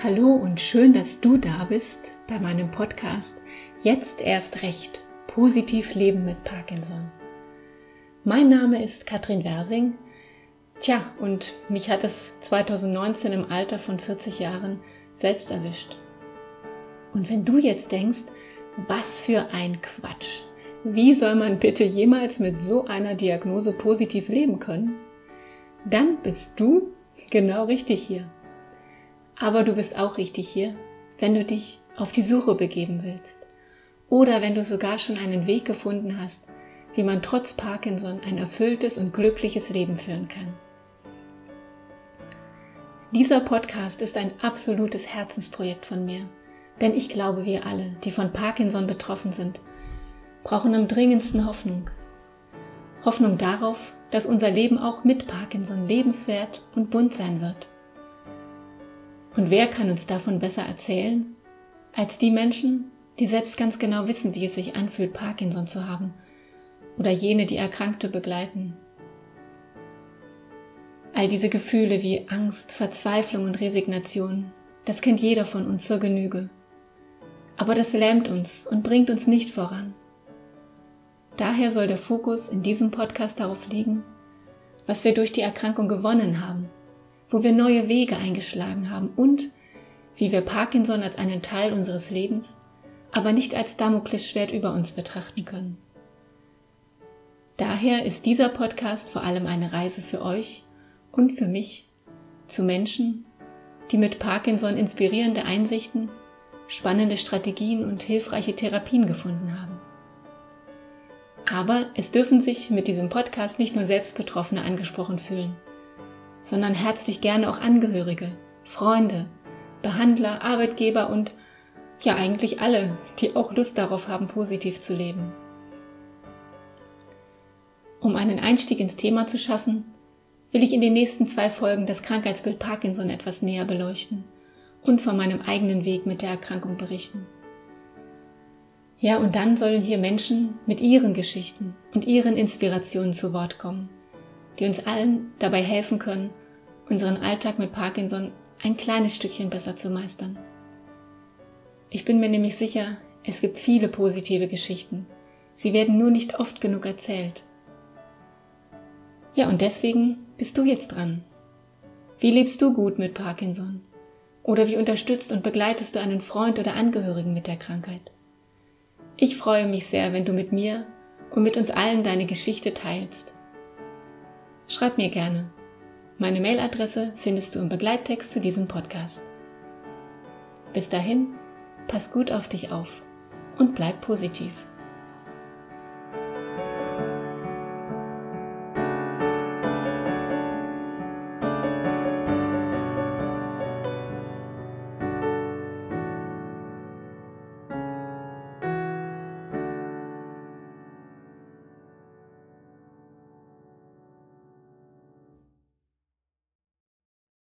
Hallo und schön, dass du da bist bei meinem Podcast Jetzt erst recht positiv leben mit Parkinson. Mein Name ist Katrin Wersing. Tja, und mich hat es 2019 im Alter von 40 Jahren selbst erwischt. Und wenn du jetzt denkst, was für ein Quatsch. Wie soll man bitte jemals mit so einer Diagnose positiv leben können? Dann bist du genau richtig hier. Aber du bist auch richtig hier, wenn du dich auf die Suche begeben willst. Oder wenn du sogar schon einen Weg gefunden hast, wie man trotz Parkinson ein erfülltes und glückliches Leben führen kann. Dieser Podcast ist ein absolutes Herzensprojekt von mir, denn ich glaube, wir alle, die von Parkinson betroffen sind, brauchen am dringendsten Hoffnung. Hoffnung darauf, dass unser Leben auch mit Parkinson lebenswert und bunt sein wird und wer kann uns davon besser erzählen als die Menschen, die selbst ganz genau wissen, wie es sich anfühlt, Parkinson zu haben oder jene, die Erkrankte begleiten. All diese Gefühle wie Angst, Verzweiflung und Resignation, das kennt jeder von uns zur Genüge. Aber das lähmt uns und bringt uns nicht voran. Daher soll der Fokus in diesem Podcast darauf liegen, was wir durch die Erkrankung gewonnen haben wo wir neue Wege eingeschlagen haben und wie wir Parkinson als einen Teil unseres Lebens, aber nicht als Damoklesschwert über uns betrachten können. Daher ist dieser Podcast vor allem eine Reise für euch und für mich zu Menschen, die mit Parkinson inspirierende Einsichten, spannende Strategien und hilfreiche Therapien gefunden haben. Aber es dürfen sich mit diesem Podcast nicht nur Selbstbetroffene angesprochen fühlen sondern herzlich gerne auch Angehörige, Freunde, Behandler, Arbeitgeber und ja eigentlich alle, die auch Lust darauf haben, positiv zu leben. Um einen Einstieg ins Thema zu schaffen, will ich in den nächsten zwei Folgen das Krankheitsbild Parkinson etwas näher beleuchten und von meinem eigenen Weg mit der Erkrankung berichten. Ja, und dann sollen hier Menschen mit ihren Geschichten und ihren Inspirationen zu Wort kommen die uns allen dabei helfen können, unseren Alltag mit Parkinson ein kleines Stückchen besser zu meistern. Ich bin mir nämlich sicher, es gibt viele positive Geschichten. Sie werden nur nicht oft genug erzählt. Ja, und deswegen bist du jetzt dran. Wie lebst du gut mit Parkinson? Oder wie unterstützt und begleitest du einen Freund oder Angehörigen mit der Krankheit? Ich freue mich sehr, wenn du mit mir und mit uns allen deine Geschichte teilst. Schreib mir gerne. Meine Mailadresse findest du im Begleittext zu diesem Podcast. Bis dahin, pass gut auf dich auf und bleib positiv.